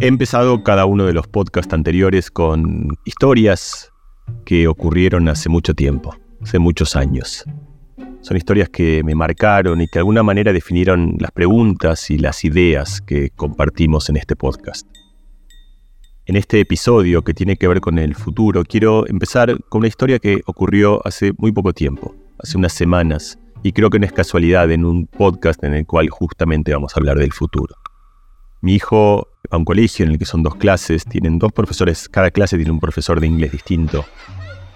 He empezado cada uno de los podcasts anteriores con historias que ocurrieron hace mucho tiempo, hace muchos años. Son historias que me marcaron y que de alguna manera definieron las preguntas y las ideas que compartimos en este podcast. En este episodio que tiene que ver con el futuro, quiero empezar con una historia que ocurrió hace muy poco tiempo, hace unas semanas, y creo que no es casualidad en un podcast en el cual justamente vamos a hablar del futuro. Mi hijo va a un colegio en el que son dos clases, tienen dos profesores, cada clase tiene un profesor de inglés distinto.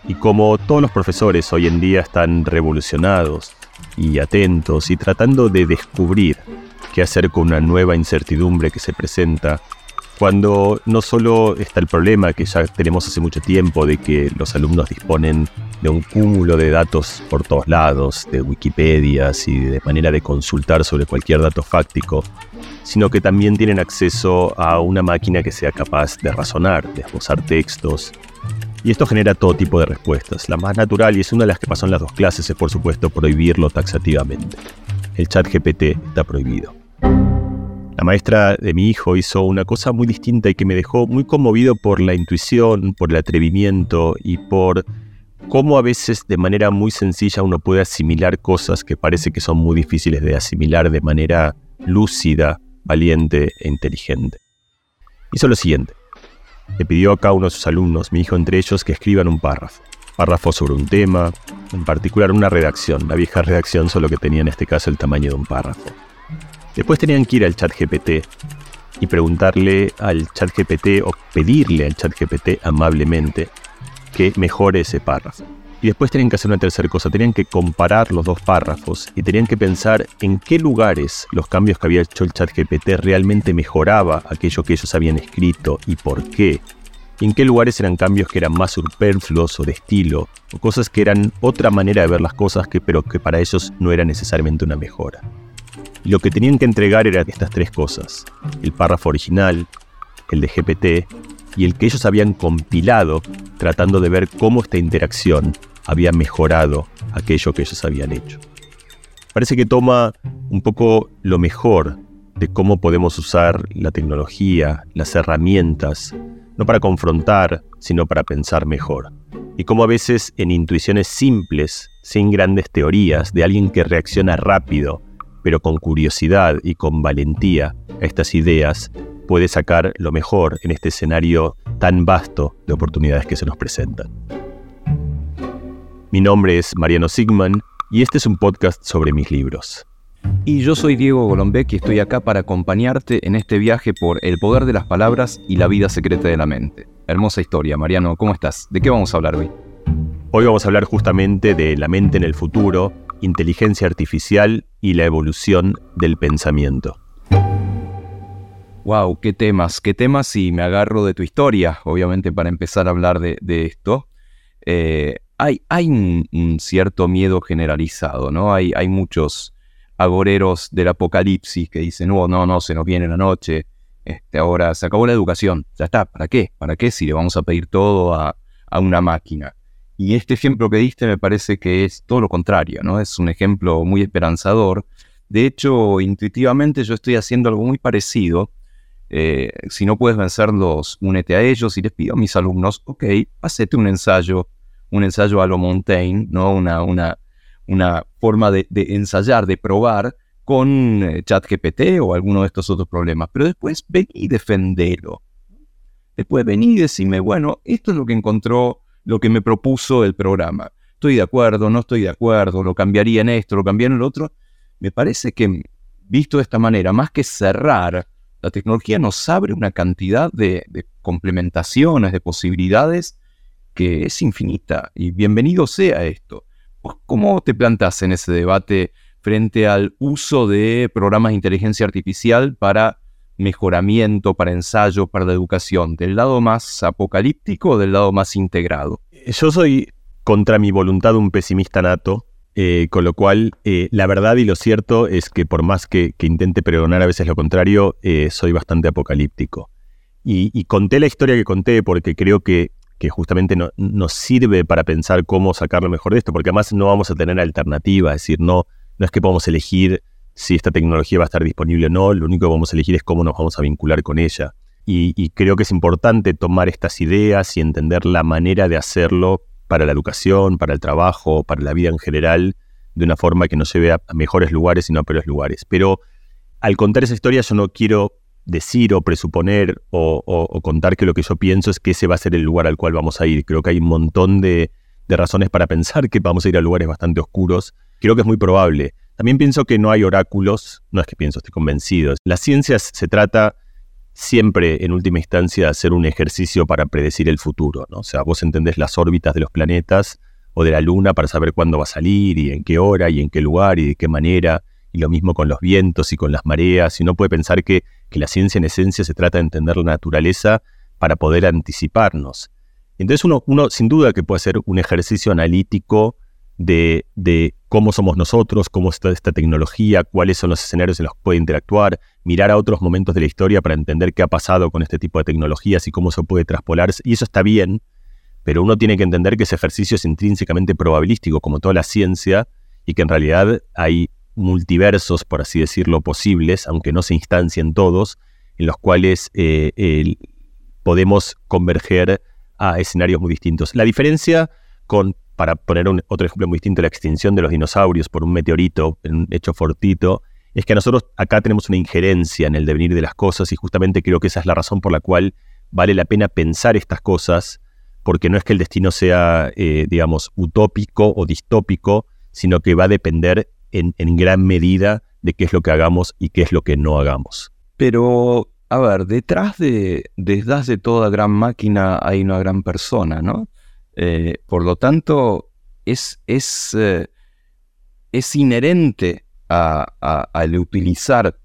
Y como todos los profesores hoy en día están revolucionados y atentos y tratando de descubrir qué hacer con una nueva incertidumbre que se presenta, cuando no solo está el problema que ya tenemos hace mucho tiempo de que los alumnos disponen de un cúmulo de datos por todos lados, de Wikipedias y de manera de consultar sobre cualquier dato fáctico, sino que también tienen acceso a una máquina que sea capaz de razonar, de esbozar textos, y esto genera todo tipo de respuestas. La más natural, y es una de las que pasó en las dos clases, es por supuesto prohibirlo taxativamente. El chat GPT está prohibido. La maestra de mi hijo hizo una cosa muy distinta y que me dejó muy conmovido por la intuición, por el atrevimiento y por cómo a veces de manera muy sencilla uno puede asimilar cosas que parece que son muy difíciles de asimilar de manera lúcida, valiente e inteligente. Hizo lo siguiente. Le pidió a cada uno de sus alumnos, mi hijo entre ellos, que escriban un párrafo. Párrafo sobre un tema, en particular una redacción, la vieja redacción, solo que tenía en este caso el tamaño de un párrafo. Después tenían que ir al chat GPT y preguntarle al chat GPT o pedirle al chat GPT amablemente que mejore ese párrafo. Y después tenían que hacer una tercera cosa, tenían que comparar los dos párrafos y tenían que pensar en qué lugares los cambios que había hecho el chat GPT realmente mejoraba aquello que ellos habían escrito y por qué. Y en qué lugares eran cambios que eran más superfluos o de estilo, o cosas que eran otra manera de ver las cosas que, pero que para ellos no era necesariamente una mejora. Y lo que tenían que entregar eran estas tres cosas, el párrafo original, el de GPT y el que ellos habían compilado tratando de ver cómo esta interacción había mejorado aquello que ellos habían hecho. Parece que toma un poco lo mejor de cómo podemos usar la tecnología, las herramientas, no para confrontar, sino para pensar mejor. Y cómo a veces en intuiciones simples, sin grandes teorías, de alguien que reacciona rápido, pero con curiosidad y con valentía a estas ideas, puede sacar lo mejor en este escenario tan vasto de oportunidades que se nos presentan. Mi nombre es Mariano Sigman y este es un podcast sobre mis libros. Y yo soy Diego Golombek y estoy acá para acompañarte en este viaje por el poder de las palabras y la vida secreta de la mente. Hermosa historia, Mariano, ¿cómo estás? ¿De qué vamos a hablar hoy? Hoy vamos a hablar justamente de la mente en el futuro, inteligencia artificial y la evolución del pensamiento. Wow, qué temas, qué temas y me agarro de tu historia, obviamente para empezar a hablar de, esto. Eh, hay, un, cierto miedo generalizado, ¿no? Hay, hay muchos agoreros del apocalipsis que dicen, no, no, no, se nos viene la noche, este, ahora se acabó la educación, ya está, ¿para qué? ¿Para qué si le vamos a pedir todo a, a una máquina? Y este ejemplo que diste me parece que es todo lo contrario, ¿no? Es un ejemplo muy esperanzador. De hecho, intuitivamente yo estoy haciendo algo muy parecido. Eh, si no puedes vencerlos, únete a ellos y les pido a mis alumnos, ok, hacete un ensayo un ensayo a lo Montaigne, ¿no? una, una, una forma de, ensayar, de probar con eh, ChatGPT o alguno de estos otros problemas. Pero después vení y defendelo. Después vení y decime, bueno, esto es lo que encontró, lo que me propuso el programa. Estoy de acuerdo, no estoy de acuerdo, lo cambiaría en esto, lo cambiaría en el otro. Me parece que, visto de esta manera, más que cerrar, la tecnología nos abre una cantidad de, de complementaciones, de posibilidades que es infinita y bienvenido sea esto. ¿Cómo te plantas en ese debate frente al uso de programas de inteligencia artificial para mejoramiento, para ensayo, para la educación? ¿Del lado más apocalíptico o del lado más integrado? Yo soy contra mi voluntad un pesimista nato, eh, con lo cual eh, la verdad y lo cierto es que por más que, intente pregonar a veces lo contrario, eh, soy bastante apocalíptico. y, conté la historia que conté porque creo que justamente no, nos sirve para pensar cómo sacar lo mejor de esto, porque además no vamos a tener alternativa, es decir, no, no es que podamos elegir si esta tecnología va a estar disponible o no, lo único que vamos a elegir es cómo nos vamos a vincular con ella. y, creo que es importante tomar estas ideas y entender la manera de hacerlo para la educación, para el trabajo, para la vida en general, de una forma que nos lleve a, mejores lugares y no a peores lugares. Pero al contar esa historia yo no quiero decir o presuponer o, contar que lo que yo pienso es que ese va a ser el lugar al cual vamos a ir. Creo que hay un montón de, de razones para pensar que vamos a ir a lugares bastante oscuros. Creo que es muy probable. También pienso que no hay oráculos, no es que pienso, estoy convencido. La ciencia se trata siempre, en última instancia, hacer un ejercicio para predecir el futuro. ¿no? O sea, vos entendés las órbitas de los planetas o de la Luna para saber cuándo va a salir y en qué hora y en qué lugar y de qué manera. Y lo mismo con los vientos y con las mareas. Y uno puede pensar que, que la ciencia en esencia se trata de entender la naturaleza para poder anticiparnos. Entonces uno, uno sin duda que puede hacer un ejercicio analítico de, de, cómo somos nosotros, cómo está esta tecnología, cuáles son los escenarios en los que puede interactuar, mirar a otros momentos de la historia para entender qué ha pasado con este tipo de tecnologías y cómo se puede traspolar. Y eso está bien, pero uno tiene que entender que ese ejercicio es intrínsecamente probabilístico, como toda la ciencia, y que en realidad hay multiversos, por así decirlo, posibles, aunque no se instancien todos, en los cuales eh, podemos converger a escenarios muy distintos. La diferencia con, para poner un, otro ejemplo muy distinto, la extinción de los dinosaurios por un meteorito, un hecho fortito, es que nosotros acá tenemos una injerencia en el devenir de las cosas y justamente creo que esa es la razón por la cual vale la pena pensar estas cosas, porque no es que el destino sea, eh, digamos, utópico o distópico, sino que va a depender en, en gran medida de qué es lo que hagamos y qué es lo que no hagamos. Pero, a ver, detrás de, detrás de toda gran máquina hay una gran persona, ¿no? Eh, por lo tanto, es, es, eh, es inherente al utilizar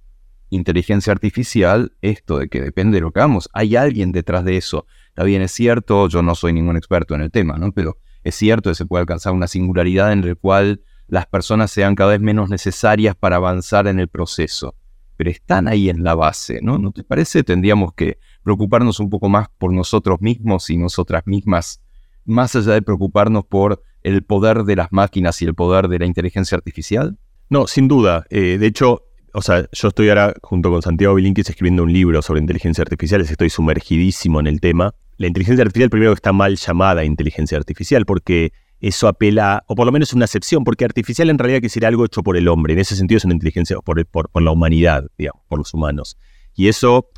inteligencia artificial esto de que depende de lo que hagamos. Hay alguien detrás de eso. Está bien, es cierto, yo no soy ningún experto en el tema, ¿no? Pero es cierto que se puede alcanzar una singularidad en la cual las personas sean cada vez menos necesarias para avanzar en el proceso. Pero están ahí en la base, ¿no? ¿No te parece? Tendríamos que preocuparnos un poco más por nosotros mismos y nosotras mismas, más allá de preocuparnos por el poder de las máquinas y el poder de la inteligencia artificial. No, sin duda. Eh, de hecho, o sea, yo estoy ahora junto con Santiago Bilinkis escribiendo un libro sobre inteligencia artificial, estoy sumergidísimo en el tema. La inteligencia artificial primero está mal llamada inteligencia artificial porque eso apela, o por lo menos es una excepción, porque artificial en realidad quiere decir algo hecho por el hombre. En ese sentido es una inteligencia por, por, la humanidad, digamos, por los humanos. Y eso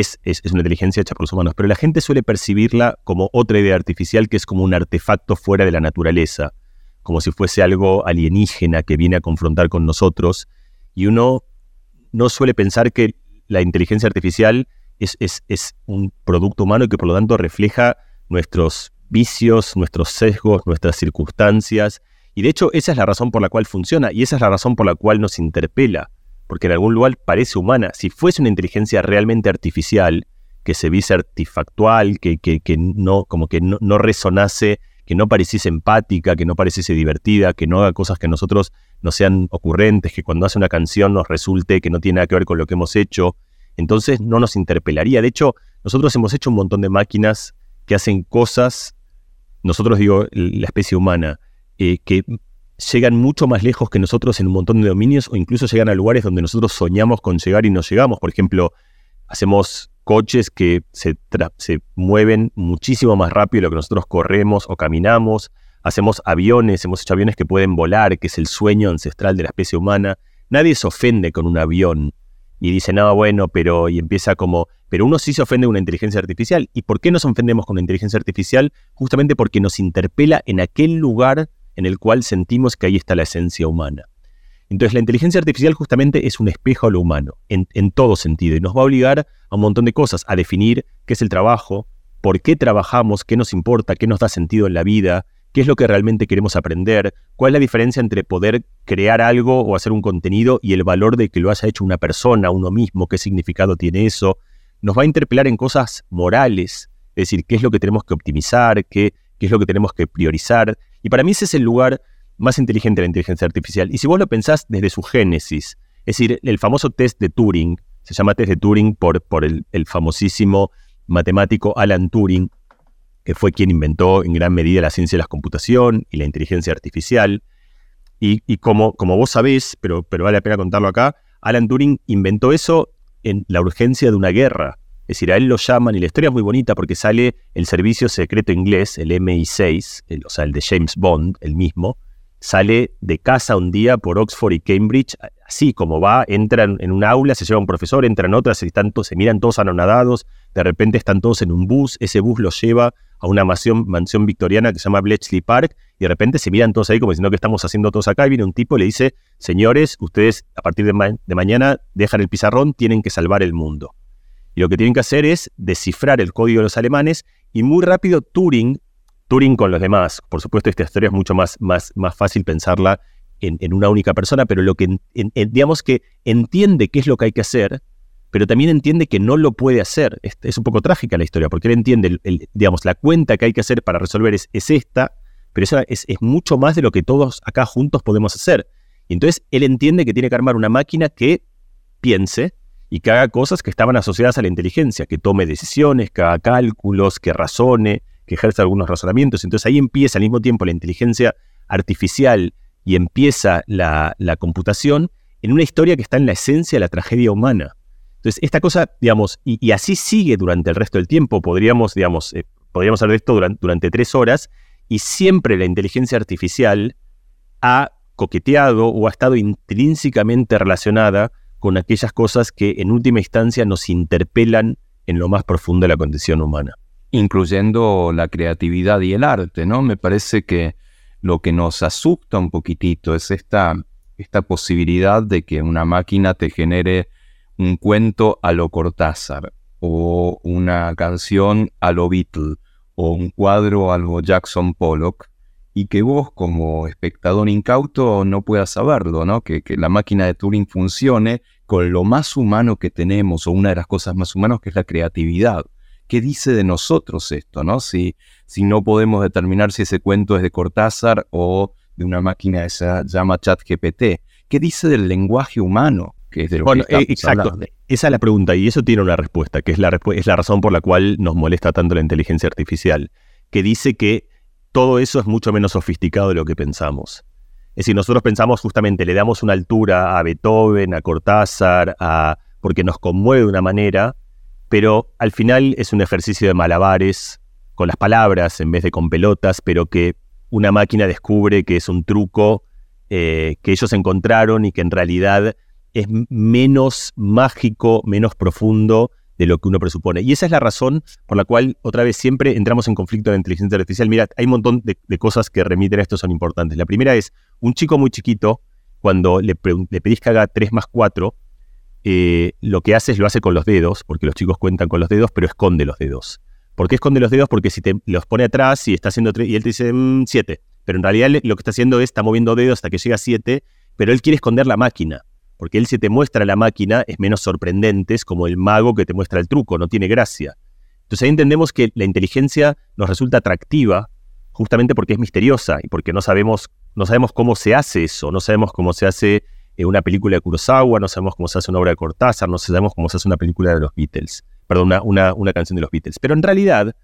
es, es, es, una inteligencia hecha por los humanos. Pero la gente suele percibirla como otra idea artificial que es como un artefacto fuera de la naturaleza como si fuese algo alienígena que viene a confrontar con nosotros, y uno no suele pensar que la inteligencia artificial es, es, un producto humano y que por lo tanto refleja nuestros vicios, nuestros sesgos, nuestras circunstancias, y de hecho esa es la razón por la cual funciona, y esa es la razón por la cual nos interpela, porque en algún lugar parece humana. Si fuese una inteligencia realmente artificial, que se viese artefactual, que, que, que no, como que no, no resonase que no pareciese empática, que no pareciese divertida, que no haga cosas que a nosotros no sean ocurrentes, que cuando hace una canción nos resulte que no tiene nada que ver con lo que hemos hecho, entonces no nos interpelaría. De hecho, nosotros hemos hecho un montón de máquinas que hacen cosas, nosotros digo, la especie humana, eh, que llegan mucho más lejos que nosotros en un montón de dominios o incluso llegan a lugares donde nosotros soñamos con llegar y no llegamos. Por ejemplo, hacemos coches que se, mueven muchísimo más rápido de lo que nosotros corremos o caminamos. Hacemos aviones, hemos hecho aviones que pueden volar, que es el sueño ancestral de la especie humana. Nadie se ofende con un avión y dice, no, bueno, pero, y empieza como, pero uno sí se ofende con una inteligencia artificial. ¿Y por qué nos ofendemos con la inteligencia artificial? Justamente porque nos interpela en aquel lugar en el cual sentimos que ahí está la esencia humana. Entonces la inteligencia artificial justamente es un espejo a lo humano, en, todo sentido, y nos va a obligar a un montón de cosas, a definir qué es el trabajo, por qué trabajamos, qué nos importa, qué nos da sentido en la vida, qué es lo que realmente queremos aprender, cuál es la diferencia entre poder crear algo o hacer un contenido y el valor de que lo haya hecho una persona, uno mismo, qué significado tiene eso. Nos va a interpelar en cosas morales, es decir, qué es lo que tenemos que optimizar, qué, es lo que tenemos que priorizar. Y para mí ese es el lugar más inteligente la inteligencia artificial. Y si vos lo pensás desde su génesis, es decir, el famoso test de Turing, se llama test de Turing por, el, famosísimo matemático Alan Turing, que fue quien inventó en gran medida la ciencia de la computación y la inteligencia artificial. Y, como, como vos sabés, pero, pero vale la pena contarlo acá, Alan Turing inventó eso en la urgencia de una guerra. Es decir, a él lo llaman, y la historia es muy bonita porque sale el servicio secreto inglés, el MI6, o sea, el de James Bond, el mismo, sale de casa un día por Oxford y Cambridge, así como va, entran en un aula, se lleva un profesor, entran otras, están se miran todos anonadados, de repente están todos en un bus, ese bus los lleva a una mansión, victoriana que se llama Bletchley Park, y de repente se miran todos ahí como diciendo que estamos haciendo todos acá, y viene un tipo y le dice, señores, ustedes a partir de mañana dejan el pizarrón, tienen que salvar el mundo. Y lo que tienen que hacer es descifrar el código de los alemanes y muy rápido Turing, Turing con los demás, por supuesto esta historia es mucho más, más, más fácil pensarla en, una única persona, pero lo que digamos que entiende qué es lo que hay que hacer, pero también entiende que no lo puede hacer. Es, un poco trágica la historia, porque él entiende, digamos, la cuenta que hay que hacer para resolver es, esta, pero esa es, es, mucho más de lo que todos acá juntos podemos hacer. Y entonces él entiende que tiene que armar una máquina que piense, y que haga cosas que estaban asociadas a la inteligencia, que tome decisiones, que haga cálculos, que razone, que ejerza algunos razonamientos. Entonces ahí empieza al mismo tiempo la inteligencia artificial y empieza la, computación en una historia que está en la esencia de la tragedia humana. Entonces, esta cosa, digamos, y, así sigue durante el resto del tiempo, podríamos, digamos, eh, podríamos hablar de esto durante, durante tres horas, y siempre la inteligencia artificial ha coqueteado o ha estado intrínsecamente relacionada con aquellas cosas que en última instancia nos interpelan en lo más profundo de la condición humana. Incluyendo la creatividad y el arte, ¿no? Me parece que lo que nos asusta un poquitito es esta, esta posibilidad de que una máquina te genere un cuento a lo Cortázar, o una canción a lo Beatle, o un cuadro a lo Jackson Pollock, y que vos como espectador incauto no puedas saberlo, ¿no? Que, que, la máquina de Turing funcione con lo más humano que tenemos, o una de las cosas más humanas que es la creatividad. ¿Qué dice de nosotros esto, no? Si, si no podemos determinar si ese cuento es de Cortázar o de una máquina que se llama ChatGPT. ¿Qué dice del lenguaje humano? Que es de lo bueno, eh, exacto. Esa es la pregunta y eso tiene una respuesta, que es la, es la razón por la cual nos molesta tanto la inteligencia artificial, que dice que todo eso es mucho menos sofisticado de lo que pensamos. Es decir, nosotros pensamos justamente, le damos una altura a Beethoven, a Cortázar, a, porque nos conmueve de una manera, pero al final es un ejercicio de malabares con las palabras en vez de con pelotas, pero que una máquina descubre que es un truco eh, que ellos encontraron y que en realidad es menos mágico, menos profundo de lo que uno presupone. Y esa es la razón por la cual otra vez siempre entramos en conflicto de inteligencia artificial. Mira, hay un montón de, cosas que remiten a esto son importantes. La primera es, un chico muy chiquito, cuando le, pedís que haga 3 más 4, eh, lo que hace es lo hace con los dedos, porque los chicos cuentan con los dedos, pero esconde los dedos. ¿Por qué esconde los dedos? Porque si te los pone atrás y está haciendo 3, y él te dice 7, mm, pero en realidad lo que está haciendo es, está moviendo dedos hasta que llega a 7, pero él quiere esconder la máquina porque él se te muestra la máquina, es menos sorprendente, es como el mago que te muestra el truco, no tiene gracia. Entonces ahí entendemos que la inteligencia nos resulta atractiva justamente porque es misteriosa y porque no sabemos, no sabemos cómo se hace eso, no sabemos cómo se hace eh, una película de Kurosawa, no sabemos cómo se hace una obra de Cortázar, no sabemos cómo se hace una película de los Beatles, perdón, una, canción de los Beatles. Pero en realidad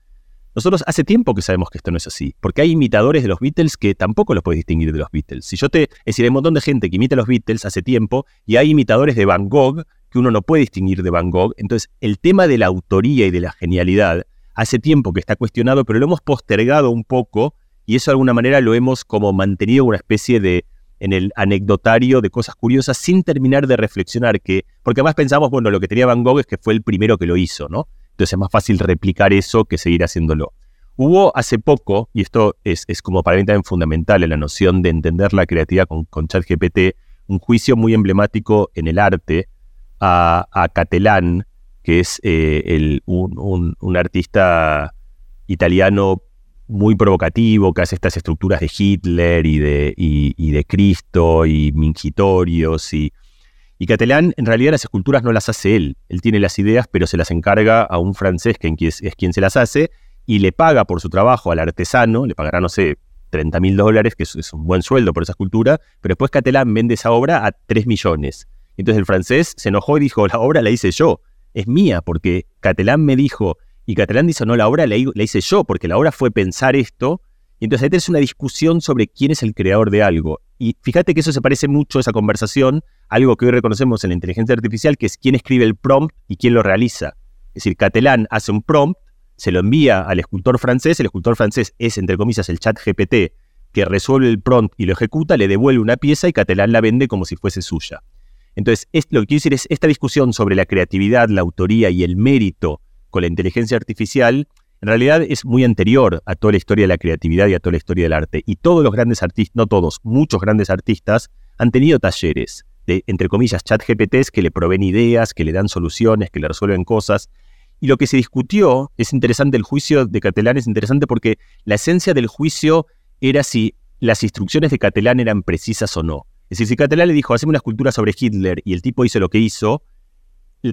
nosotros hace tiempo que sabemos que esto no es así, porque hay imitadores de los Beatles que tampoco los puedes distinguir de los Beatles. Si yo te, es decir, hay un montón de gente que imita a los Beatles hace tiempo y hay imitadores de Van Gogh que uno no puede distinguir de Van Gogh. Entonces, el tema de la autoría y de la genialidad hace tiempo que está cuestionado, pero lo hemos postergado un poco y eso de alguna manera lo hemos como mantenido una especie de en el anecdotario de cosas curiosas sin terminar de reflexionar que, porque además pensamos, bueno, lo que tenía Van Gogh es que fue el primero que lo hizo, ¿no? Entonces es más fácil replicar eso que seguir haciéndolo. Hubo hace poco, y esto es, como para mí también fundamental en la noción de entender la creatividad con, ChatGPT, un juicio muy emblemático en el arte a, a Catalán, que es eh, un, artista italiano muy provocativo, que hace estas estructuras de Hitler y de, y de Cristo y mingitorios y y Catelán, en realidad, las esculturas no las hace él. Él tiene las ideas, pero se las encarga a un francés que es, quien se las hace y le paga por su trabajo al artesano, le pagará, no sé, 30 mil dólares, que es, un buen sueldo por esa escultura, pero después Catelán vende esa obra a 3 millones. Entonces el francés se enojó y dijo, la obra la hice yo, es mía, porque Catelán me dijo, y Catelán dice, no, la obra la, la hice yo, porque la obra fue pensar esto, y entonces ahí tenés una discusión sobre quién es el creador de algo. Y fíjate que eso se parece mucho a esa conversación, algo que hoy reconocemos en la inteligencia artificial, que es quién escribe el prompt y quién lo realiza. Es decir, Catalán hace un prompt, se lo envía al escultor francés, el escultor francés es, entre comillas, el chat GPT que resuelve el prompt y lo ejecuta, le devuelve una pieza y Catalán la vende como si fuese suya. Entonces, lo que quiero decir es, esta discusión sobre la creatividad, la autoría y el mérito con la inteligencia artificial, en realidad es muy anterior a toda la historia de la creatividad y a toda la historia del arte. Y todos los grandes artistas, no todos, muchos grandes artistas han tenido talleres de, entre comillas, chat GPTs que le proveen ideas, que le dan soluciones, que le resuelven cosas. Y lo que se discutió, es interesante, el juicio de Catalán es interesante porque la esencia del juicio era si las instrucciones de Catalán eran precisas o no. Es decir, si Catalán le dijo, haceme una escultura sobre Hitler y el tipo hizo lo que hizo,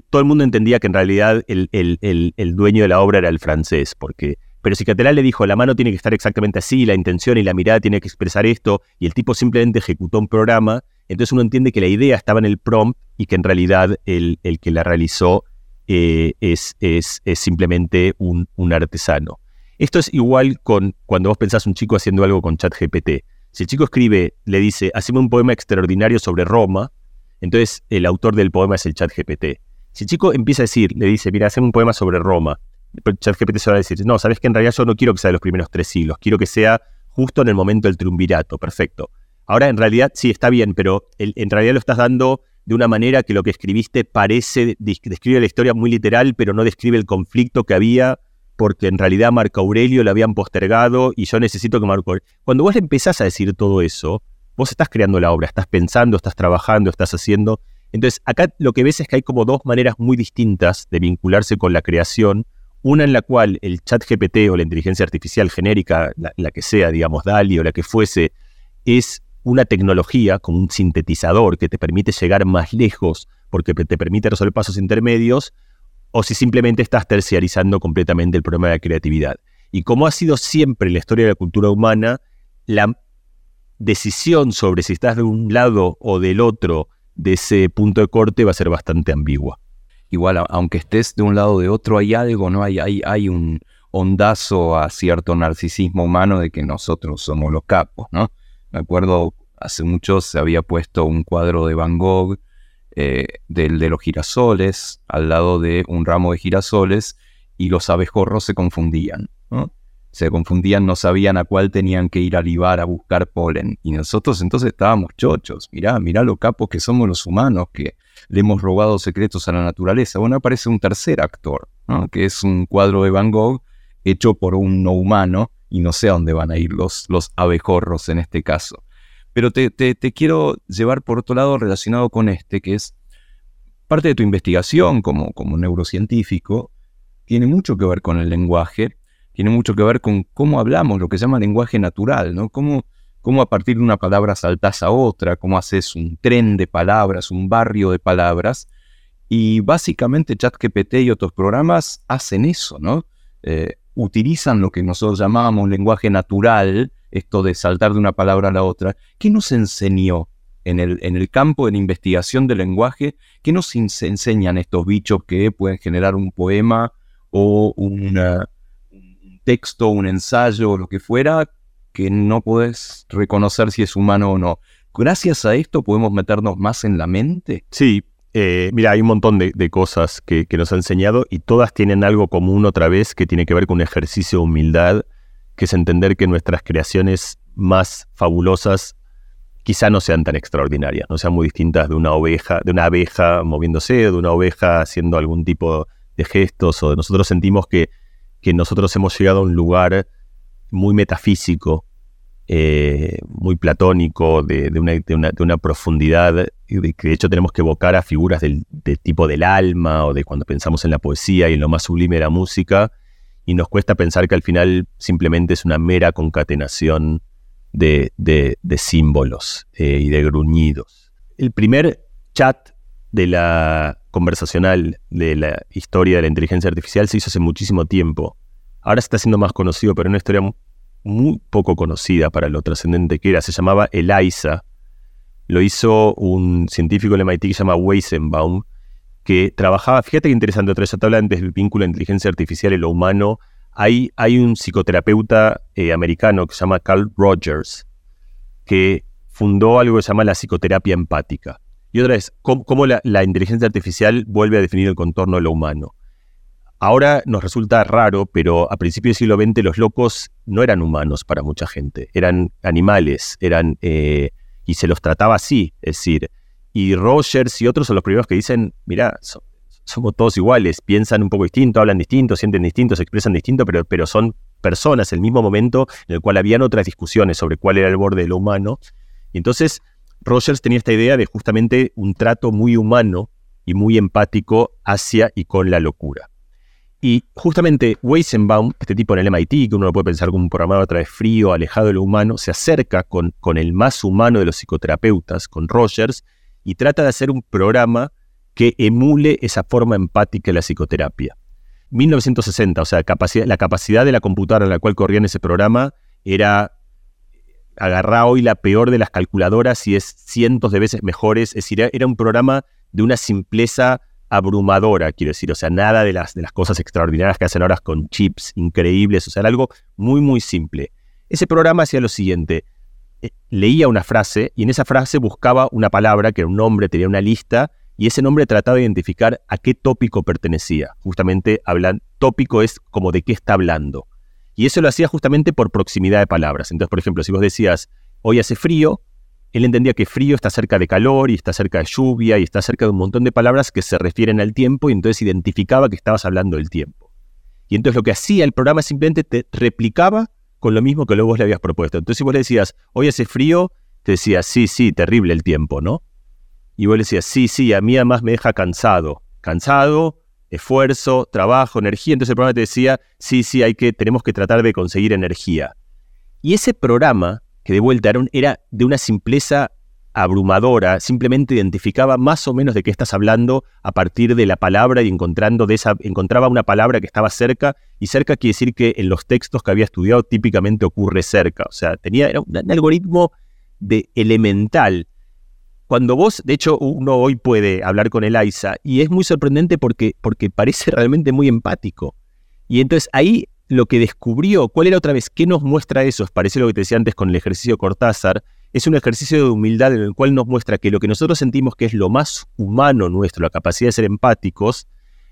todo el mundo entendía que en realidad el, dueño de la obra era el francés, porque pero si Catalán le dijo, la mano tiene que estar exactamente así, la intención y la mirada tiene que expresar esto, y el tipo simplemente ejecutó un programa, entonces uno entiende que la idea estaba en el prompt y que en realidad el, que la realizó eh, es, simplemente un, un, artesano. Esto es igual con cuando vos pensás un chico haciendo algo con ChatGPT. Si el chico escribe, le dice, haceme un poema extraordinario sobre Roma, entonces el autor del poema es el ChatGPT. Si el chico empieza a decir, le dice, mira, haceme un poema sobre Roma, ChatGPT se va a decir, no, sabes que en realidad yo no quiero que sea de los primeros tres siglos, quiero que sea justo en el momento del triunvirato, perfecto. Ahora en realidad sí está bien, pero en realidad lo estás dando de una manera que lo que escribiste parece, describe la historia muy literal, pero no describe el conflicto que había, porque en realidad Marco Aurelio lo habían postergado y yo necesito que Marco Aurelio... Cuando vos empezás a decir todo eso, vos estás creando la obra, estás pensando, estás trabajando, estás haciendo. Entonces acá lo que ves es que hay como dos maneras muy distintas de vincularse con la creación una en la cual el chat GPT o la inteligencia artificial genérica, la, que sea, digamos, DALI o la que fuese, es una tecnología como un sintetizador que te permite llegar más lejos porque te permite resolver pasos intermedios, o si simplemente estás terciarizando completamente el problema de la creatividad. Y como ha sido siempre en la historia de la cultura humana, la decisión sobre si estás de un lado o del otro de ese punto de corte va a ser bastante ambigua igual, aunque estés de un lado o de otro, hay algo, ¿no? Hay, hay, hay un ondazo a cierto narcisismo humano de que nosotros somos los capos, ¿no? Me acuerdo, hace mucho se había puesto un cuadro de Van Gogh eh, del de los girasoles al lado de un ramo de girasoles y los abejorros se confundían, ¿no? Se confundían, no sabían a cuál tenían que ir a libar a buscar polen. Y nosotros entonces estábamos chochos. Mirá, mirá lo capos que somos los humanos, que le hemos robado secretos a la naturaleza. Bueno, aparece un tercer actor, que es un cuadro de Van Gogh hecho por un no humano, y no sé a dónde van a ir los, los abejorros en este caso. Pero te, quiero llevar por otro lado relacionado con este, que es parte de tu investigación como, como neurocientífico, tiene mucho que ver con el lenguaje, tiene mucho que ver con cómo hablamos, lo que se llama lenguaje natural, ¿no? Cómo, cómo a partir de una palabra saltás a otra, cómo haces un tren de palabras, un barrio de palabras. Y básicamente ChatGPT y otros programas hacen eso, ¿no? Eh, utilizan lo que nosotros llamábamos lenguaje natural, esto de saltar de una palabra a la otra. ¿Qué nos enseñó en el, en el campo de la investigación del lenguaje? ¿Qué nos enseñan estos bichos que pueden generar un poema o un texto, un ensayo o lo que fuera que no puedes reconocer si es humano o no. Gracias a esto podemos meternos más en la mente. Sí, eh, mira, hay un montón de, cosas que, nos ha enseñado y todas tienen algo común otra vez que tiene que ver con un ejercicio de humildad, que es entender que nuestras creaciones más fabulosas quizá no sean tan extraordinarias, no sean muy distintas de una oveja, de una abeja moviéndose, de una oveja haciendo algún tipo de gestos, o nosotros sentimos que, que nosotros hemos llegado a un lugar muy metafísico eh, muy platónico, de, una, profundidad, que de hecho tenemos que evocar a figuras del, tipo del alma o de cuando pensamos en la poesía y en lo más sublime de la música, y nos cuesta pensar que al final simplemente es una mera concatenación de, símbolos eh, y de gruñidos. El primer chat de la conversacional de la historia de la inteligencia artificial se hizo hace muchísimo tiempo. Ahora se está siendo más conocido, pero una historia muy poco conocida para lo trascendente que era. Se llamaba ELISA. Lo hizo un científico del MIT que se llama Weizenbaum, que trabajaba, fíjate qué interesante, otra vez te habla antes del vínculo de inteligencia artificial y lo humano. Hay, hay un psicoterapeuta eh, americano que se llama Carl Rogers, que fundó algo que se llama la psicoterapia empática. Y otra vez, cómo, la, inteligencia artificial vuelve a definir el contorno de lo humano Ahora nos resulta raro, pero a principios del siglo XX los locos no eran humanos para mucha gente, eran animales, eran eh, y se los trataba así, es decir, y Rogers y otros son los primeros que dicen, mira, somos todos iguales, piensan un poco distinto, hablan distinto, sienten distinto, se expresan distinto, pero, pero son personas, el mismo momento en el cual habían otras discusiones sobre cuál era el borde de lo humano. Entonces Rogers tenía esta idea de justamente un trato muy humano y muy empático hacia y con la locura. Y justamente Weizenbaum, este tipo en el MIT, que uno lo puede pensar como un programador otra vez frío, alejado de lo humano, se acerca con, con el más humano de los psicoterapeutas, con Rogers, y trata de hacer un programa que emule esa forma empática de la psicoterapia. 1960, o sea, la capacidad de la computadora en la cual corría en ese programa era agarrar hoy la peor de las calculadoras y es cientos de veces mejores. Es decir, era un programa de una simpleza abrumadora, quiero decir, o sea, nada de las, de las cosas extraordinarias que hacen ahora con chips increíbles, o sea, era algo muy, muy simple. Ese programa hacía lo siguiente, eh, leía una frase y en esa frase buscaba una palabra, que era un nombre, tenía una lista, y ese nombre trataba de identificar a qué tópico pertenecía. Justamente, hablan, tópico es como de qué está hablando. Y eso lo hacía justamente por proximidad de palabras. Entonces, por ejemplo, si vos decías, hoy hace frío, él entendía que frío está cerca de calor y está cerca de lluvia y está cerca de un montón de palabras que se refieren al tiempo y entonces identificaba que estabas hablando del tiempo. Y entonces lo que hacía el programa simplemente te replicaba con lo mismo que luego vos le habías propuesto. Entonces si vos le decías, hoy hace frío, te decía, sí, sí, terrible el tiempo, ¿no? Y vos le decías, sí, sí, a mí además me deja cansado. Cansado, esfuerzo, trabajo, energía. Entonces el programa te decía, sí, sí, hay que, tenemos que tratar de conseguir energía. Y ese programa que de vuelta era, de una simpleza abrumadora, simplemente identificaba más o menos de qué estás hablando a partir de la palabra y encontrando de esa, encontraba una palabra que estaba cerca, y cerca quiere decir que en los textos que había estudiado típicamente ocurre cerca. O sea, tenía era un, algoritmo de elemental. Cuando vos, de hecho, uno hoy puede hablar con el AISA, y es muy sorprendente porque, porque parece realmente muy empático. Y entonces ahí lo que descubrió, ¿cuál era otra vez? ¿Qué nos muestra eso? Parece lo que te decía antes con el ejercicio Cortázar. Es un ejercicio de humildad en el cual nos muestra que lo que nosotros sentimos que es lo más humano nuestro, la capacidad de ser empáticos,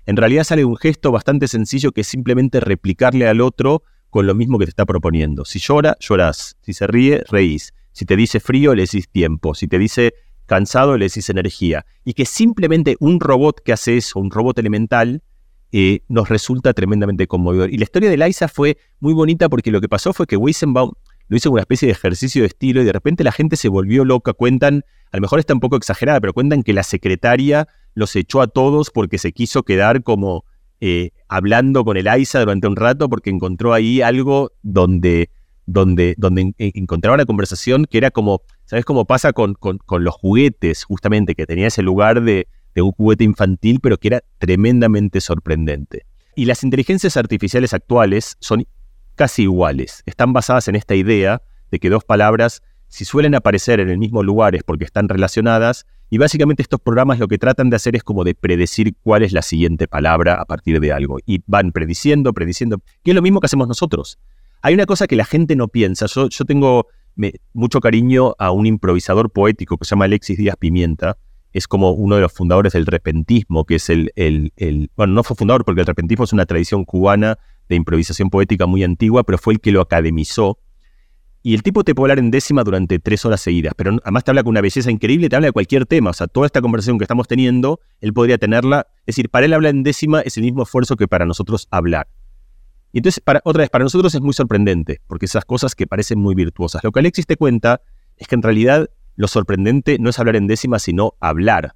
en realidad sale un gesto bastante sencillo que es simplemente replicarle al otro con lo mismo que te está proponiendo. Si llora, llorás. Si se ríe, reís. Si te dice frío, le decís tiempo. Si te dice cansado, le decís energía. Y que simplemente un robot que hace eso, un robot elemental, eh, nos resulta tremendamente conmovedor. Y la historia de Liza fue muy bonita porque lo que pasó fue que Weizenbaum lo hizo una especie de ejercicio de estilo y de repente la gente se volvió loca. Cuentan, a lo mejor está un poco exagerada, pero cuentan que la secretaria los echó a todos porque se quiso quedar como eh, hablando con el Aiza durante un rato porque encontró ahí algo donde, donde, encontraba una conversación que era como, ¿sabes cómo pasa con, con los juguetes? Justamente, que tenía ese lugar de, de un juguete infantil, pero que era tremendamente sorprendente. Y las inteligencias artificiales actuales son casi iguales. Están basadas en esta idea de que dos palabras, si suelen aparecer en el mismo lugar, es porque están relacionadas, y básicamente estos programas lo que tratan de hacer es como de predecir cuál es la siguiente palabra a partir de algo. Y van prediciendo, prediciendo, que es lo mismo que hacemos nosotros. Hay una cosa que la gente no piensa. Yo, yo tengo mucho cariño a un improvisador poético que se llama Alexis Díaz Pimienta, es como uno de los fundadores del repentismo, que es el, el, bueno, no fue fundador porque el repentismo es una tradición cubana de improvisación poética muy antigua, pero fue el que lo academizó. Y el tipo te puede hablar en décima durante tres horas seguidas, pero además te habla con una belleza increíble, te habla de cualquier tema. O sea, toda esta conversación que estamos teniendo, él podría tenerla. Es decir, para él hablar en décima es el mismo esfuerzo que para nosotros hablar. Entonces, para, otra vez, para nosotros es muy sorprendente, porque esas cosas que parecen muy virtuosas. Lo que Alexis te cuenta es que en realidad lo sorprendente no es hablar en décimas, sino hablar.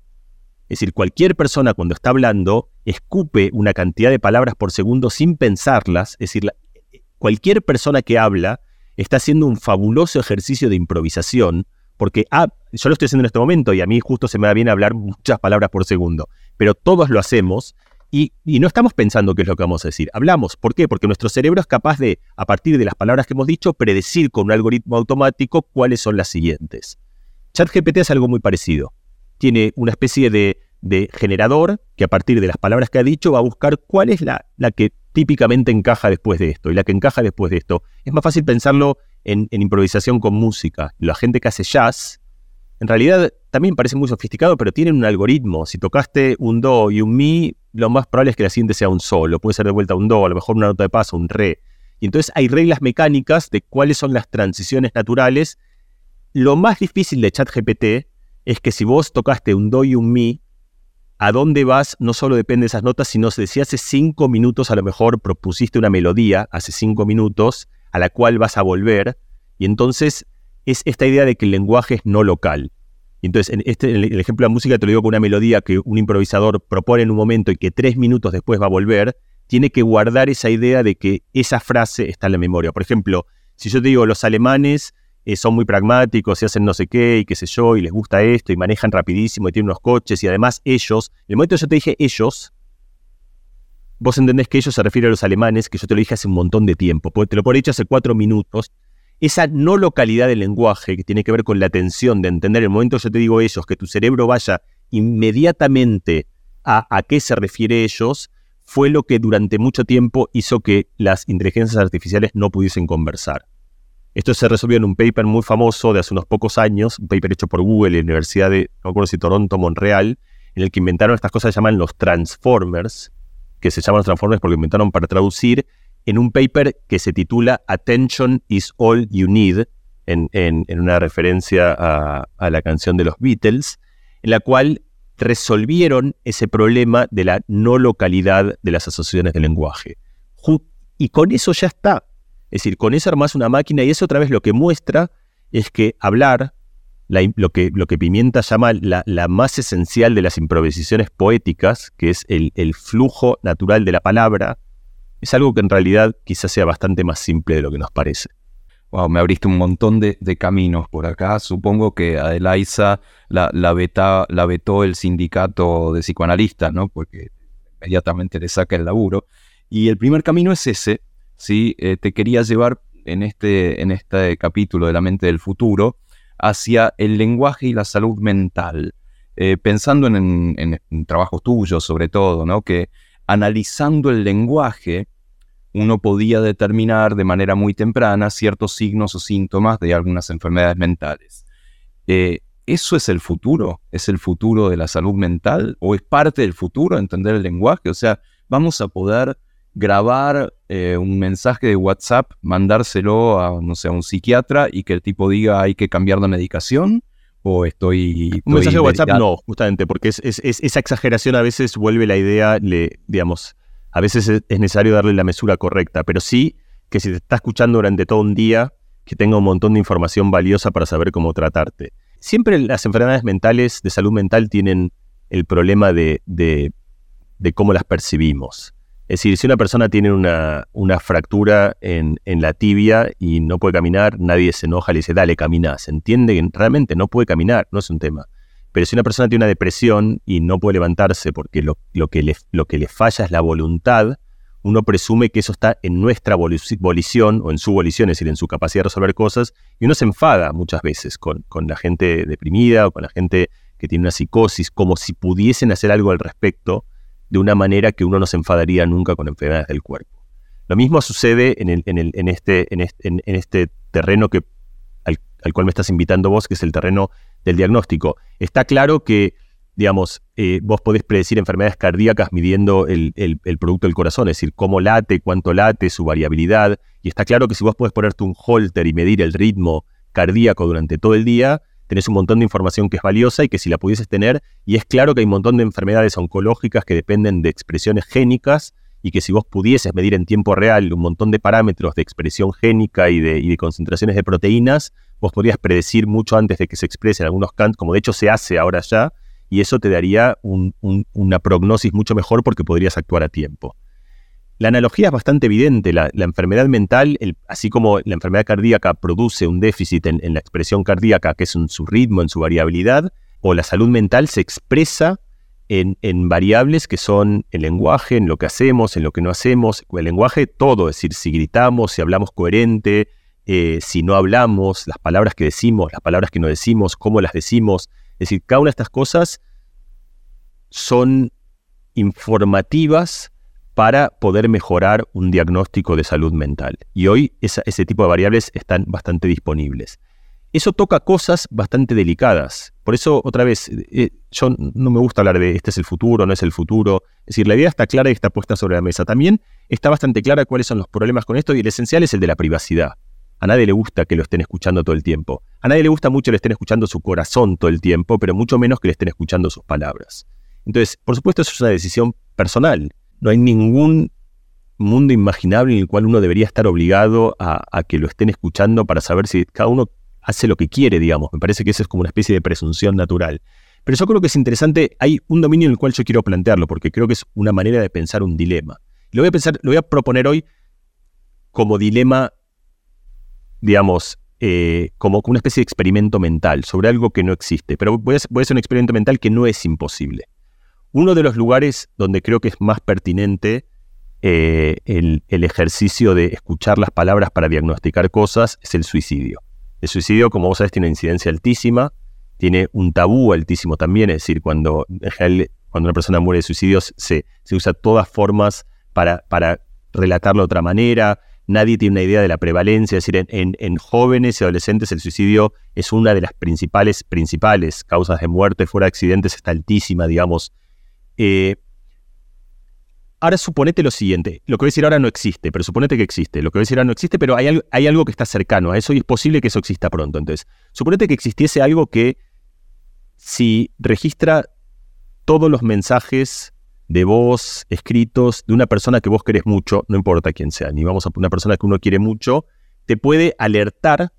Es decir, cualquier persona cuando está hablando escupe una cantidad de palabras por segundo sin pensarlas. Es decir, cualquier persona que habla está haciendo un fabuloso ejercicio de improvisación, porque ah, yo lo estoy haciendo en este momento y a mí justo se me da bien hablar muchas palabras por segundo, pero todos lo hacemos y, no estamos pensando qué es lo que vamos a decir. Hablamos. ¿Por qué? Porque nuestro cerebro es capaz de, a partir de las palabras que hemos dicho, predecir con un algoritmo automático cuáles son las siguientes. ChatGPT es algo muy parecido. Tiene una especie de, generador que a partir de las palabras que ha dicho va a buscar cuál es la, que típicamente encaja después de esto y la que encaja después de esto. Es más fácil pensarlo en, improvisación con música. La gente que hace jazz, en realidad también parece muy sofisticado, pero tienen un algoritmo. Si tocaste un do y un mi, lo más probable es que la siguiente sea un sol, o puede ser de vuelta un do, a lo mejor una nota de paso, un re. Y entonces hay reglas mecánicas de cuáles son las transiciones naturales. Lo más difícil de ChatGPT es que si vos tocaste un do y un mi, a dónde vas no solo depende de esas notas, sino si hace cinco minutos a lo mejor propusiste una melodía, hace cinco minutos, a la cual vas a volver. Y entonces es esta idea de que el lenguaje es no local. Y entonces, en este, el ejemplo de la música te lo digo con una melodía que un improvisador propone en un momento y que tres minutos después va a volver, tiene que guardar esa idea de que esa frase está en la memoria. Por ejemplo, si yo te digo los alemanes eh, son muy pragmáticos y hacen no sé qué y qué sé yo y les gusta esto y manejan rapidísimo y tienen unos coches y además ellos, en el momento que yo te dije ellos, vos entendés que ellos se refiere a los alemanes, que yo te lo dije hace un montón de tiempo, te lo por dicho hace cuatro minutos. Esa no localidad del lenguaje que tiene que ver con la atención de entender el momento yo te digo ellos, que tu cerebro vaya inmediatamente a a qué se refiere ellos, fue lo que durante mucho tiempo hizo que las inteligencias artificiales no pudiesen conversar. Esto se resolvió en un paper muy famoso de hace unos pocos años, un paper hecho por Google en la Universidad de, no recuerdo si Toronto, Montreal, en el que inventaron estas cosas que se llaman los transformers, que se llaman transformers porque inventaron para traducir, en un paper que se titula Attention is all you need, en, una referencia a, la canción de los Beatles, en la cual resolvieron ese problema de la no localidad de las asociaciones de lenguaje. Y con eso ya está. Es decir, con eso armas una máquina y eso otra vez lo que muestra es que hablar, lo, que, lo, Pimienta llama la, más esencial de las improvisaciones poéticas, que es el flujo natural de la palabra, es algo que en realidad quizás sea bastante más simple de lo que nos parece. Wow, me abriste un montón de, caminos por acá. Supongo que a la, la, la vetó el sindicato de psicoanalistas, ¿no? Porque inmediatamente le saca el laburo. Y el primer camino es ese, ¿sí? Eh, te quería llevar en este, en este capítulo de la mente del futuro hacia el lenguaje y la salud mental. Eh, pensando en, en, en, trabajos tuyos, sobre todo, ¿no? Que analizando el lenguaje uno podía determinar de manera muy temprana ciertos signos o síntomas de algunas enfermedades mentales. Eh, ¿Eso es el futuro? ¿Es el futuro de la salud mental? ¿O es parte del futuro entender el lenguaje? O sea, vamos a poder grabar eh, un mensaje de WhatsApp, mandárselo a, no sé, a un psiquiatra y que el tipo diga hay que cambiar de medicación? ¿O estoy... un mensaje de WhatsApp no, justamente, porque es, esa exageración a veces vuelve la idea, le, digamos, a veces es necesario darle la mesura correcta, pero sí que si te está escuchando durante todo un día, que tenga un montón de información valiosa para saber cómo tratarte. Siempre las enfermedades mentales de salud mental tienen el problema de, de, cómo las percibimos. Es decir, si una persona tiene una, una fractura en, en, la tibia y no puede caminar, nadie se enoja, le dice, dale, camina. Se entiende que realmente no puede caminar, no es un tema. Pero si una persona tiene una depresión y no puede levantarse porque lo, que, le, lo que falla es la voluntad, uno presume que eso está en nuestra volición o en su volición, es decir, en su capacidad de resolver cosas, y uno se enfada muchas veces con, con, la gente deprimida o con la gente que tiene una psicosis, como si pudiesen hacer algo al respecto de una manera que uno no se enfadaría nunca con enfermedades del cuerpo. Lo mismo sucede en, el, en, el, en este, en, este terreno que, al, al cual me estás invitando vos, que es el terreno del diagnóstico. Está claro que, digamos, eh, vos podés predecir enfermedades cardíacas midiendo el, producto del corazón, es decir, cómo late, cuánto late, su variabilidad. Y está claro que si vos podés ponerte un holter y medir el ritmo cardíaco durante todo el día, tenés un montón de información que es valiosa y que si la pudieses tener, y es claro que hay un montón de enfermedades oncológicas que dependen de expresiones génicas y que si vos pudieses medir en tiempo real un montón de parámetros de expresión génica y de, concentraciones de proteínas, vos podrías predecir mucho antes de que se expresen algunos cantos, como de hecho se hace ahora ya, y eso te daría una prognosis mucho mejor porque podrías actuar a tiempo. La analogía es bastante evidente. La, enfermedad mental, así como la enfermedad cardíaca produce un déficit en, la expresión cardíaca, que es en su ritmo, en su variabilidad, o la salud mental se expresa en, variables que son el lenguaje, en lo que hacemos, en lo que no hacemos. El lenguaje, todo, es decir, si gritamos, si hablamos coherente, eh, si no hablamos, las palabras que decimos, las palabras que no decimos, cómo las decimos. Es decir, cada una de estas cosas son informativas para poder mejorar un diagnóstico de salud mental. Y hoy ese tipo de variables están bastante disponibles. Eso toca cosas bastante delicadas. Por eso, otra vez, eh, yo no me gusta hablar de este es el futuro, no es el futuro. Es decir, la idea está clara y está puesta sobre la mesa. También está bastante clara cuáles son los problemas con esto y el esencial es el de la privacidad. A nadie le gusta que lo estén escuchando todo el tiempo. A nadie le gusta mucho que le estén escuchando su corazón todo el tiempo, pero mucho menos que le estén escuchando sus palabras. Entonces, por supuesto, eso es una decisión personal. No hay ningún mundo imaginable en el cual uno debería estar obligado a, a que lo estén escuchando para saber si cada uno hace lo que quiere, digamos. Me parece que eso es como una especie de presunción natural. Pero yo creo que es interesante, hay un dominio en el cual yo quiero plantearlo, porque creo que es una manera de pensar un dilema. Lo voy a pensar, lo voy a proponer hoy como dilema, digamos, eh, como una especie de experimento mental sobre algo que no existe. Pero voy a, hacer un experimento mental que no es imposible. Uno de los lugares donde creo que es más pertinente eh, el, el ejercicio de escuchar las palabras para diagnosticar cosas es el suicidio. El suicidio, como vos sabés, tiene una incidencia altísima, tiene un tabú altísimo también, es decir, cuando, cuando una persona muere de suicidio se, se usa todas formas para, para relatarlo de otra manera, nadie tiene una idea de la prevalencia, es decir, en, jóvenes y adolescentes el suicidio es una de las principales, principales causas de muerte fuera de accidentes, está altísima, digamos. Eh, Ahora suponete lo siguiente, lo que voy a decir ahora no existe, pero suponete que existe. Lo que voy a decir ahora no existe, pero hay algo, hay algo que está cercano a eso y es posible que eso exista pronto. Entonces, suponete que existiese algo que si registra todos los mensajes de voz escritos de una persona que vos querés mucho, no importa quién sea, ni vamos a una persona que uno quiere mucho, te puede alertar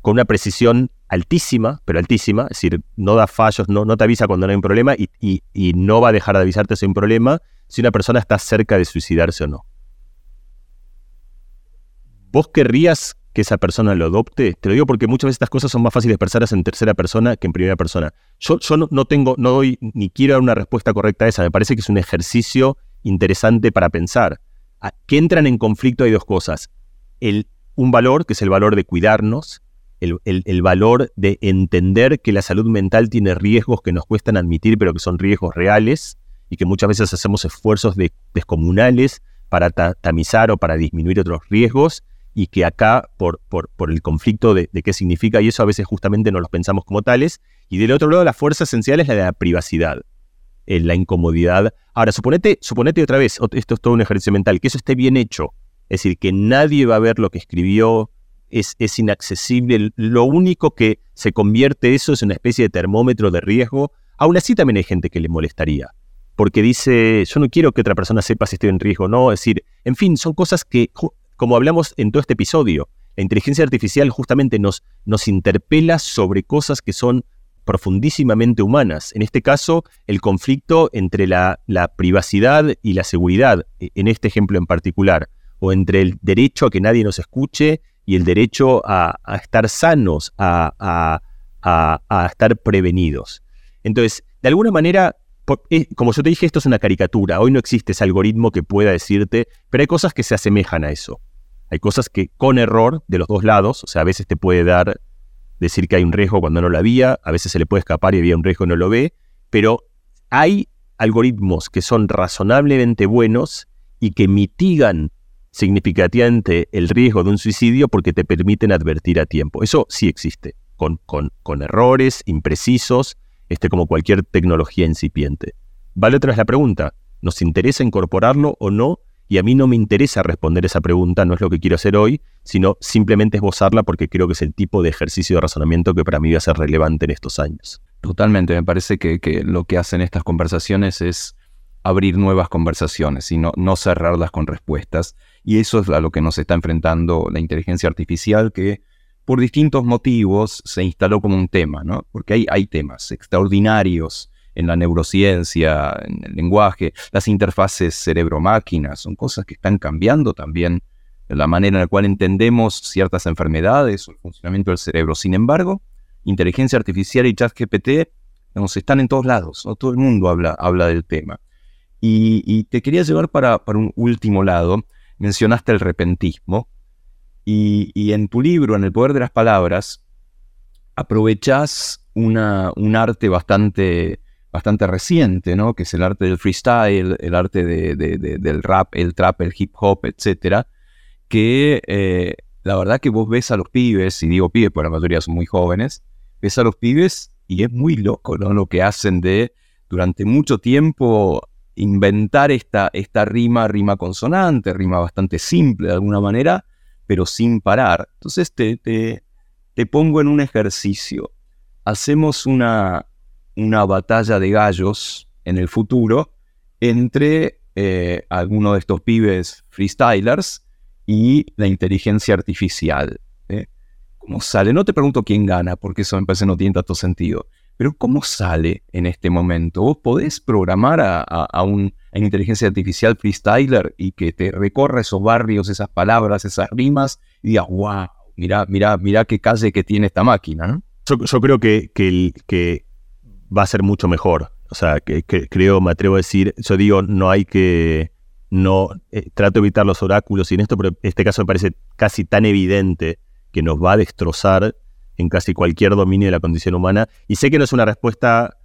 con una precisión altísima, pero altísima, es decir, no da fallos, no, te avisa cuando no hay un problema y, y no va a dejar de avisarte si hay un problema, si una persona está cerca de suicidarse o no. ¿Vos querrías que esa persona lo adopte? Te lo digo porque muchas veces estas cosas son más fáciles de expresarlas en tercera persona que en primera persona. Yo, yo no, tengo, no doy ni quiero dar una respuesta correcta a esa. Me parece que es un ejercicio interesante para pensar. Ah, que entran en conflicto hay dos cosas. El, un valor, que es el valor de cuidarnos, el, el, valor de entender que la salud mental tiene riesgos que nos cuestan admitir, pero que son riesgos reales, y que muchas veces hacemos esfuerzos descomunales para tamizar o para disminuir otros riesgos y que acá, por, por, el conflicto de, qué significa y eso, a veces justamente no los pensamos como tales. Y del otro lado, la fuerza esencial es la de la privacidad, eh, la incomodidad. Ahora, suponete, suponete otra vez, esto es todo un ejercicio mental, que eso esté bien hecho. Es decir, que nadie va a ver lo que escribió, es, es inaccesible. Lo único que se convierte eso es una especie de termómetro de riesgo. Aún así también hay gente que le molestaría porque dice, yo no quiero que otra persona sepa si estoy en riesgo no. Es decir, en fin, son cosas que, como hablamos en todo este episodio, la inteligencia artificial justamente nos, nos interpela sobre cosas que son profundísimamente humanas. En este caso, el conflicto entre la, privacidad y la seguridad, e, en este ejemplo en particular, o entre el derecho a que nadie nos escuche y el derecho a, estar sanos, a, a estar prevenidos. Entonces, de alguna manera, como yo te dije, esto es una caricatura. Hoy no existe ese algoritmo que pueda decirte, pero hay cosas que se asemejan a eso. Hay cosas que con error de los dos lados, o sea, a veces te puede dar decir que hay un riesgo cuando no lo había, a veces se le puede escapar y había un riesgo y no lo ve, pero hay algoritmos que son razonablemente buenos y que mitigan significativamente el riesgo de un suicidio porque te permiten advertir a tiempo. Eso sí existe, con, con, con errores imprecisos, este, como cualquier tecnología incipiente. Vale otra vez la pregunta, ¿nos interesa incorporarlo o no? Y a mí no me interesa responder esa pregunta, no es lo que quiero hacer hoy, sino simplemente esbozarla porque creo que es el tipo de ejercicio de razonamiento que para mí va a ser relevante en estos años. Totalmente, me parece que, lo que hacen estas conversaciones es abrir nuevas conversaciones y no, no cerrarlas con respuestas. Y eso es a lo que nos está enfrentando la inteligencia artificial, que por distintos motivos se instaló como un tema, ¿no? Porque hay, temas extraordinarios en la neurociencia, en el lenguaje, las interfaces cerebro-máquina, son cosas que están cambiando también la manera en la cual entendemos ciertas enfermedades o el funcionamiento del cerebro. Sin embargo, inteligencia artificial y ChatGPT nos están en todos lados, todo el mundo habla, del tema. Y, te quería llevar para un último lado, mencionaste el repentismo, y, en tu libro, en El Poder de las Palabras, aprovechás una, un arte bastante, bastante reciente, ¿no? que es el arte del freestyle, el arte del rap, el trap, el hip hop, etc., que eh, la verdad que vos ves a los pibes, y digo pibes, porque la mayoría son muy jóvenes, ves a los pibes y es muy loco, ¿no? Lo que hacen de durante mucho tiempo inventar esta, esta rima, rima consonante, rima bastante simple de alguna manera, pero sin parar. Entonces te, te, pongo en un ejercicio. Hacemos una, una batalla de gallos en el futuro entre eh, alguno de estos pibes freestylers y la inteligencia artificial. ¿eh? ¿Cómo sale? No te pregunto quién gana, porque eso me parece no tiene tanto sentido. Pero ¿cómo sale en este momento? ¿Vos podés programar a, una inteligencia artificial freestyler y que te recorra esos barrios, esas palabras, esas rimas y digas, wow, mira, mira, mira qué calle que tiene esta máquina, ¿no? Yo, creo que, que, va a ser mucho mejor. O sea, que, creo, me atrevo a decir, yo digo, no hay que, no, eh, trato de evitar los oráculos y en esto, pero este caso me parece casi tan evidente que nos va a destrozar en casi cualquier dominio de la condición humana. Y sé que no es una respuesta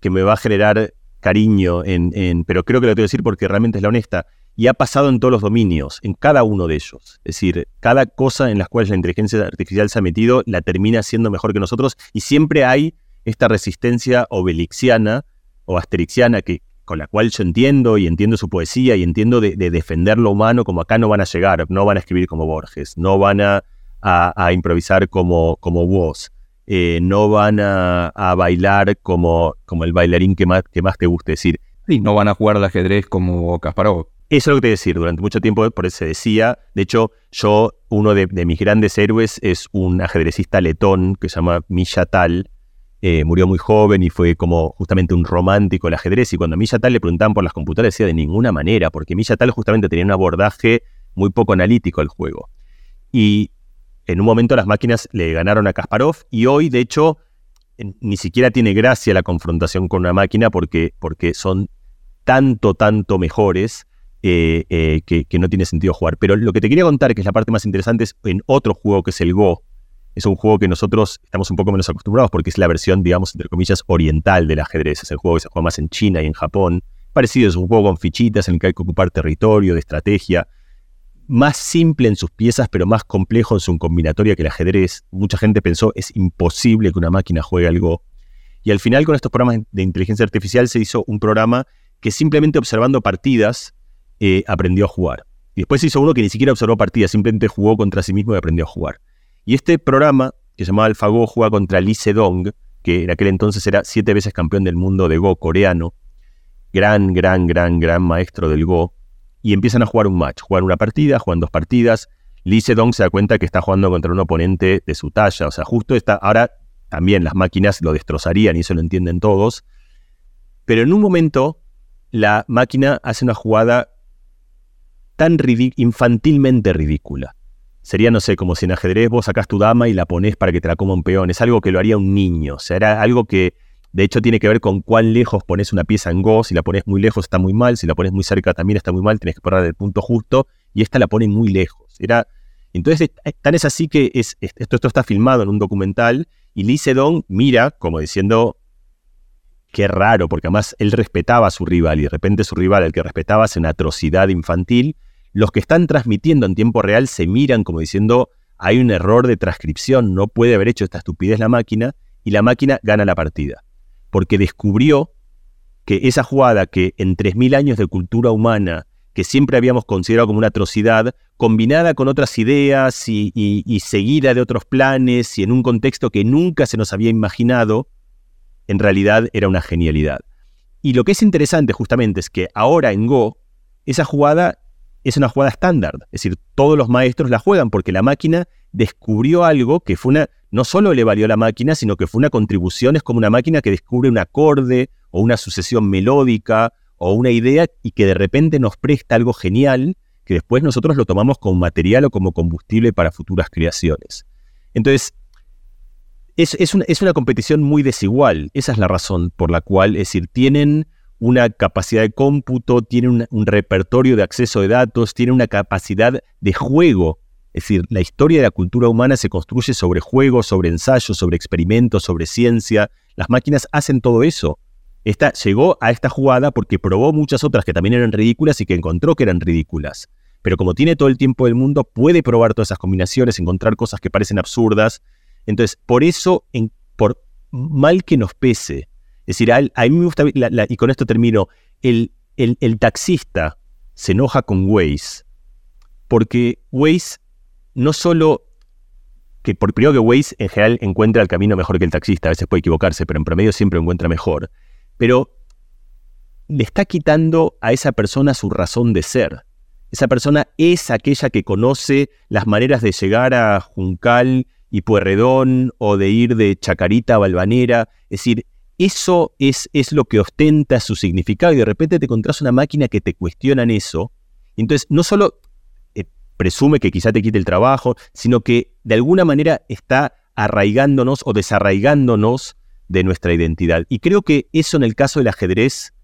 que me va a generar cariño, en, pero creo que lo tengo que decir porque realmente es la honesta. Y ha pasado en todos los dominios, en cada uno de ellos. Es decir, cada cosa en la cual la inteligencia artificial se ha metido la termina siendo mejor que nosotros y siempre hay esta resistencia obelixiana o asterixiana que, con la cual yo entiendo y entiendo su poesía y entiendo de, defender lo humano como acá no van a llegar, no van a escribir como Borges, no van a, improvisar como, como vos, eh, no van a, bailar como, como el bailarín que más, que más te guste decir. Y no van a jugar al ajedrez como Kasparov. Eso es lo que te decir, durante mucho tiempo por eso se decía, de hecho yo, uno de, mis grandes héroes es un ajedrecista letón que se llama Misha Tal, eh, murió muy joven y fue como justamente un romántico del ajedrez. Y cuando a Milla Tal le preguntaban por las computadoras, decía de ninguna manera, porque Milla Tal justamente tenía un abordaje muy poco analítico al juego. Y en un momento las máquinas le ganaron a Kasparov y hoy, de hecho, ni siquiera tiene gracia la confrontación con una máquina porque, porque son tanto, tanto mejores eh, eh, que, que, no tiene sentido jugar. Pero lo que te quería contar, que es la parte más interesante, es en otro juego que es el Go, es un juego que nosotros estamos un poco menos acostumbrados porque es la versión, digamos, entre comillas, oriental del ajedrez. Es el juego que se juega más en China y en Japón. Parecido, es un juego con fichitas en el que hay que ocupar territorio, de estrategia. Más simple en sus piezas, pero más complejo en su combinatoria que el ajedrez. Mucha gente pensó, es imposible que una máquina juegue algo. Y al final, con estos programas de inteligencia artificial, se hizo un programa que simplemente observando partidas eh, aprendió a jugar. Y después se hizo uno que ni siquiera observó partidas, simplemente jugó contra sí mismo y aprendió a jugar. Y este programa, que se llamaba AlphaGo, juega contra Lee Sedong, que en aquel entonces era siete veces campeón del mundo de Go coreano, gran, gran, gran, gran maestro del Go, y empiezan a jugar un match, jugar una partida, juegan dos partidas. Lee Sedong se da cuenta que está jugando contra un oponente de su talla, o sea, justo está, ahora también las máquinas lo destrozarían y eso lo entienden todos, pero en un momento la máquina hace una jugada tan infantilmente ridícula. Sería, no sé, como si en ajedrez vos sacás tu dama y la pones para que te la coma un peón. Es algo que lo haría un niño. O sea, era algo que de hecho tiene que ver con cuán lejos pones una pieza en Go. Si la pones muy lejos está muy mal. Si la pones muy cerca también está muy mal. Tienes que poner el punto justo. Y esta la pone muy lejos. Era, entonces, tan es así que es, esto, esto está filmado en un documental. Y Lee Sedong mira como diciendo, qué raro, porque además él respetaba a su rival. Y de repente su rival, el que respetaba, hace una atrocidad infantil los que están transmitiendo en tiempo real se miran como diciendo, hay un error de transcripción, no puede haber hecho esta estupidez la máquina, y la máquina gana la partida. Porque descubrió que esa jugada que en 3.000 años de cultura humana, que siempre habíamos considerado como una atrocidad, combinada con otras ideas y, y seguida de otros planes y en un contexto que nunca se nos había imaginado, en realidad era una genialidad. Y lo que es interesante justamente es que ahora en Go, esa jugada es una jugada estándar. Es decir, todos los maestros la juegan porque la máquina descubrió algo que fue una, no solo le valió la máquina, sino que fue una contribución, es como una máquina que descubre un acorde o una sucesión melódica o una idea y que de repente nos presta algo genial que después nosotros lo tomamos como material o como combustible para futuras creaciones. Entonces, es, una, competición muy desigual. Esa es la razón por la cual, es decir, tienen una capacidad de cómputo, tiene un, repertorio de acceso de datos, tiene una capacidad de juego. Es decir, la historia de la cultura humana se construye sobre juegos, sobre ensayos, sobre experimentos, sobre ciencia. Las máquinas hacen todo eso. Esta llegó a esta jugada porque probó muchas otras que también eran ridículas y que encontró que eran ridículas. pero como tiene todo el tiempo del mundo, puede probar todas esas combinaciones, encontrar cosas que parecen absurdas. Entonces, por eso, por mal que nos pese, es decir, a, mí me gusta, y con esto termino, el, el, taxista se enoja con Waze porque Waze no solo que por primero que Waze en general encuentra el camino mejor que el taxista, a veces puede equivocarse, pero en promedio siempre encuentra mejor, pero le está quitando a esa persona su razón de ser. Esa persona es aquella que conoce las maneras de llegar a Juncal y Puerredón o de ir de Chacarita a Balvanera. Es decir, eso es, es lo que ostenta su significado y de repente te encontrás una máquina que te cuestionan eso. Entonces, no solo presume que quizá te quite el trabajo, sino que de alguna manera está arraigándonos o desarraigándonos de nuestra identidad. Y creo que eso en el caso del ajedrez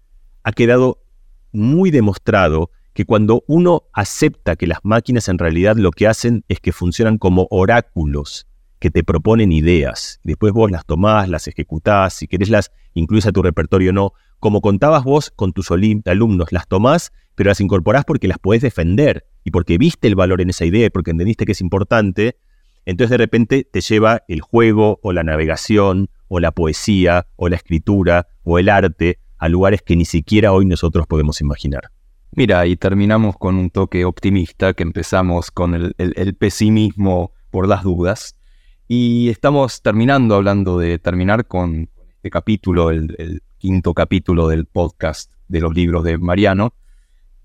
ha quedado muy demostrado que cuando uno acepta que las máquinas en realidad lo que hacen es que funcionan como oráculos que te proponen ideas, después vos las tomás, las ejecutás, si querés las incluís a tu repertorio o no, como contabas vos con tus alumnos, las tomás, pero las incorporás porque las podés defender y porque viste el valor en esa idea y porque entendiste que es importante, entonces de repente te lleva el juego o la navegación o la poesía o la escritura o el arte a lugares que ni siquiera hoy nosotros podemos imaginar. Mira, y terminamos con un toque optimista, que empezamos con el, pesimismo por las dudas. Y estamos terminando hablando de terminar con este capítulo, el, quinto capítulo del podcast de los libros de Mariano.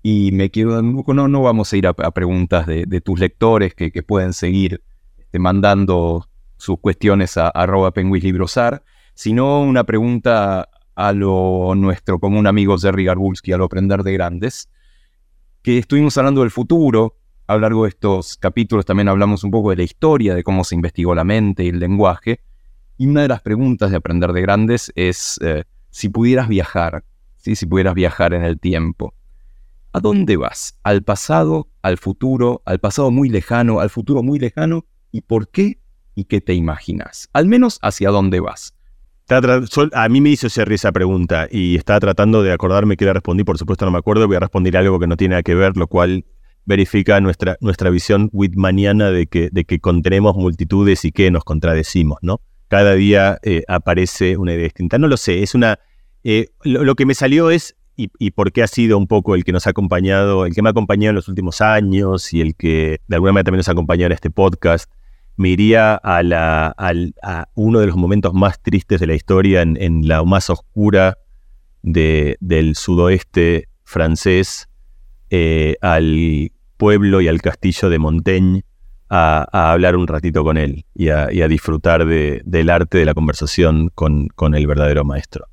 Y me quiero, no, no vamos a ir a, preguntas de, tus lectores que, pueden seguir este, mandando sus cuestiones a penguislibrosar, sino una pregunta a lo nuestro común amigo Jerry Garbulski, a lo aprender de grandes, que estuvimos hablando del futuro. A lo largo de estos capítulos también hablamos un poco de la historia, de cómo se investigó la mente y el lenguaje. Y una de las preguntas de aprender de grandes es eh, si pudieras viajar, si pudieras viajar en el tiempo. ¿A dónde vas? ¿Al pasado, al futuro, al pasado muy lejano, al futuro muy lejano? ¿Y por qué? ¿Y qué te imaginas? Al menos hacia dónde vas. A mí me hizo Jerry esa pregunta y estaba tratando de acordarme que le respondí, por supuesto no me acuerdo, voy a responder algo que no tiene nada que ver, lo cual verifica nuestra, nuestra visión whitmaniana de que, de que contenemos multitudes y que nos contradecimos, ¿no? Cada día eh, aparece una idea distinta. No lo sé, es una... Eh, lo, que me salió es, y, y porque ha sido un poco el que nos ha acompañado, el que me ha acompañado en los últimos años y el que de alguna manera también nos ha acompañado en este podcast, me iría a, la, a, uno de los momentos más tristes de la historia, en, la más oscura del sudoeste francés, eh, al pueblo y al castillo de Montaigne, a, hablar un ratito con él y a, disfrutar del arte de la conversación con, con, el verdadero maestro.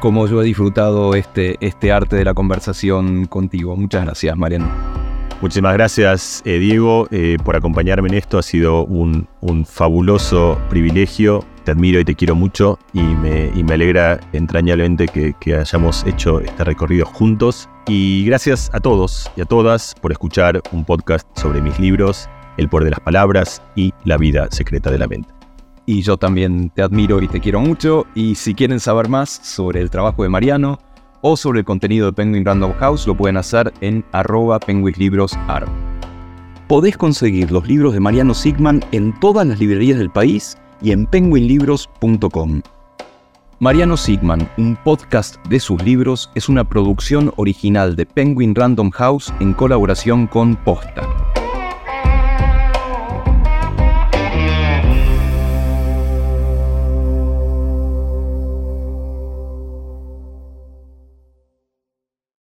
Como yo he disfrutado este, este arte de la conversación contigo. Muchas gracias, Mariano. Muchísimas gracias, eh, Diego, eh, por acompañarme en esto. Ha sido un, fabuloso privilegio. Te admiro y te quiero mucho y me, me alegra entrañablemente que, que, hayamos hecho este recorrido juntos. Y gracias a todos y a todas por escuchar un podcast sobre mis libros, El poder de las palabras y La vida secreta de la mente. Y yo también te admiro y te quiero mucho. Y si quieren saber más sobre el trabajo de Mariano, o sobre el contenido de Penguin Random House lo pueden hacer en arroba penguinlibrosar. Podés conseguir los libros de Mariano Sigman en todas las librerías del país y en penguinlibros.com. Mariano Sigman, un podcast de sus libros, es una producción original de Penguin Random House en colaboración con Posta.